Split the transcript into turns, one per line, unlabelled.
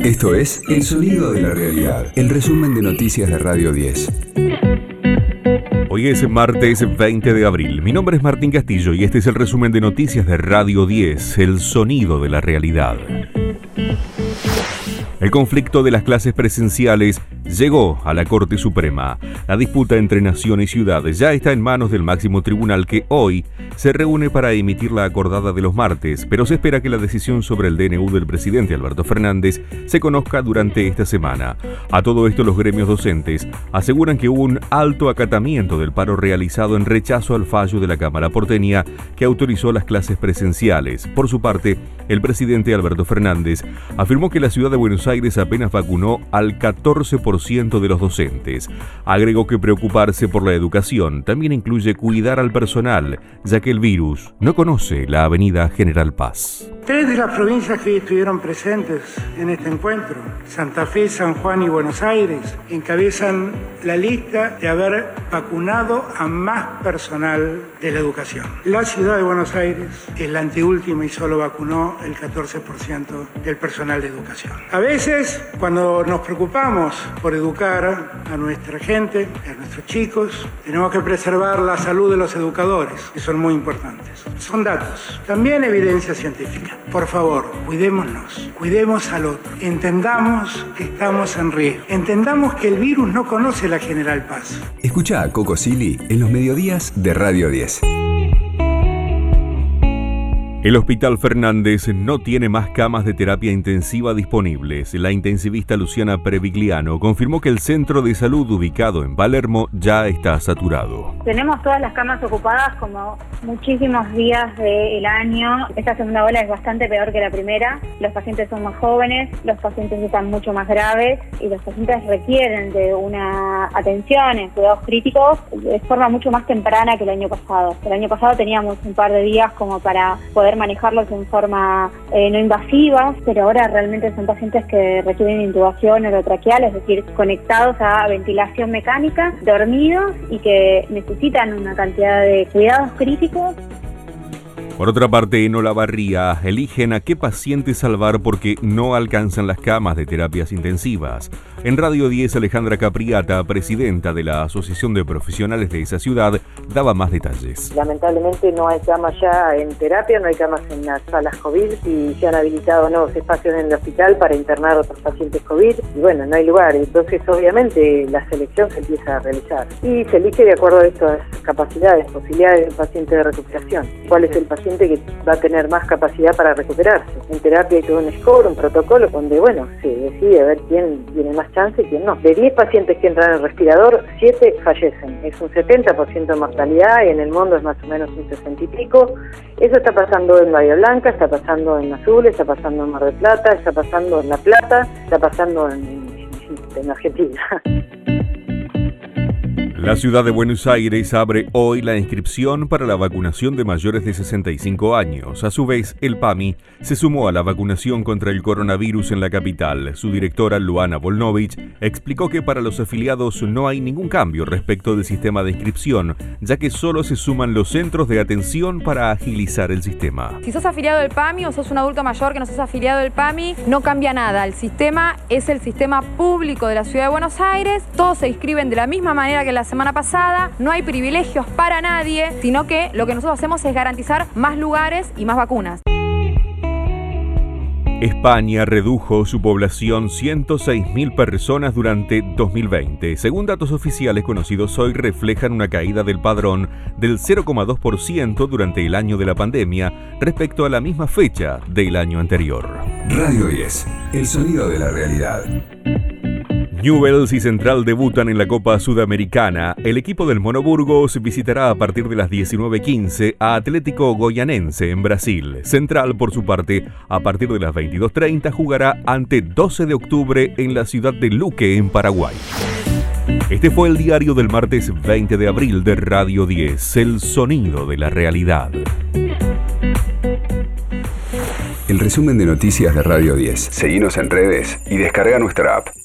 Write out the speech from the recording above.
Esto es El Sonido de la Realidad, el resumen de noticias de Radio 10.
Hoy es martes 20 de abril. Mi nombre es Martín Castillo y este es el resumen de noticias de Radio 10, El Sonido de la Realidad. El conflicto de las clases presenciales llegó a la Corte Suprema. La disputa entre nación y ciudad ya está en manos del máximo tribunal que hoy se reúne para emitir la acordada de los martes, pero se espera que la decisión sobre el DNU del presidente Alberto Fernández se conozca durante esta semana. A todo esto los gremios docentes aseguran que hubo un alto acatamiento del paro realizado en rechazo al fallo de la Cámara porteña que autorizó las clases presenciales. Por su parte, el presidente Alberto Fernández afirmó que la ciudad de Buenos Aires apenas vacunó al 14% de los docentes. Agregó que preocuparse por la educación también incluye cuidar al personal, ya que el virus no conoce la avenida General Paz.
Tres de las provincias que estuvieron presentes en este encuentro, Santa Fe, San Juan y Buenos Aires, encabezan la lista de haber vacunado a más personal de la educación. La ciudad de Buenos Aires es la anteúltima y solo vacunó el 14% del personal de educación. A veces, cuando nos preocupamos por educar a nuestra gente, a nuestros chicos, tenemos que preservar la salud de los educadores, que son muy importantes. Son datos, también evidencia científica. Por favor, cuidémonos, cuidemos al otro, entendamos que estamos en riesgo, entendamos que el virus no conoce la General Paz.
Escucha a Coco Silly en los mediodías de Radio 10.
El Hospital Fernández no tiene más camas de terapia intensiva disponibles. La intensivista Luciana Previgliano confirmó que el centro de salud ubicado en Palermo ya está saturado.
Tenemos todas las camas ocupadas como muchísimos días del año. Esta segunda ola es bastante peor que la primera. Los pacientes son más jóvenes, los pacientes están mucho más graves y los pacientes requieren de una atención en cuidados críticos de forma mucho más temprana que el año pasado. El año pasado teníamos un par de días como para poder manejarlos en forma eh, no invasiva, pero ahora realmente son pacientes que requieren intubación orotraqueal, es decir, conectados a ventilación mecánica, dormidos y que necesitan una cantidad de cuidados críticos
por otra parte, en Olavarría eligen a qué paciente salvar porque no alcanzan las camas de terapias intensivas. En Radio 10, Alejandra Capriata, presidenta de la Asociación de Profesionales de esa ciudad, daba más detalles.
Lamentablemente no hay camas ya en terapia, no hay camas en las salas COVID y se han habilitado nuevos espacios en el hospital para internar a otros pacientes COVID y bueno, no hay lugar. Entonces, obviamente, la selección se empieza a realizar y se elige de acuerdo a estas capacidades, posibilidades del paciente de recuperación. ¿Cuál es el paciente? que va a tener más capacidad para recuperarse. En terapia hay todo un score, un protocolo donde, bueno, se decide a ver quién tiene más chance quién no. De 10 pacientes que entran en el respirador, 7 fallecen. Es un 70% de mortalidad y en el mundo es más o menos un 60 y pico. Eso está pasando en Bahía Blanca, está pasando en Azul, está pasando en Mar del Plata, está pasando en La Plata, está pasando en, en Argentina.
La ciudad de Buenos Aires abre hoy la inscripción para la vacunación de mayores de 65 años. A su vez, el PAMI se sumó a la vacunación contra el coronavirus en la capital. Su directora, Luana Volnovich, explicó que para los afiliados no hay ningún cambio respecto del sistema de inscripción, ya que solo se suman los centros de atención para agilizar el sistema.
Si sos afiliado del PAMI o sos un adulto mayor que no sos afiliado del PAMI, no cambia nada. El sistema es el sistema público de la ciudad de Buenos Aires. Todos se inscriben de la misma manera que la semana pasada. No hay privilegios para nadie, sino que lo que nosotros hacemos es garantizar más lugares y más vacunas.
España redujo su población 106.000 personas durante 2020. Según datos oficiales conocidos hoy, reflejan una caída del padrón del 0,2% durante el año de la pandemia respecto a la misma fecha del año anterior.
Radio 10, el sonido de la realidad.
Newells y Central debutan en la Copa Sudamericana. El equipo del Monoburgos visitará a partir de las 19.15 a Atlético Goyanense en Brasil. Central, por su parte, a partir de las 22.30 jugará ante 12 de octubre en la ciudad de Luque, en Paraguay. Este fue el diario del martes 20 de abril de Radio 10, El Sonido de la Realidad.
El resumen de noticias de Radio 10. Seguimos en redes y descarga nuestra app.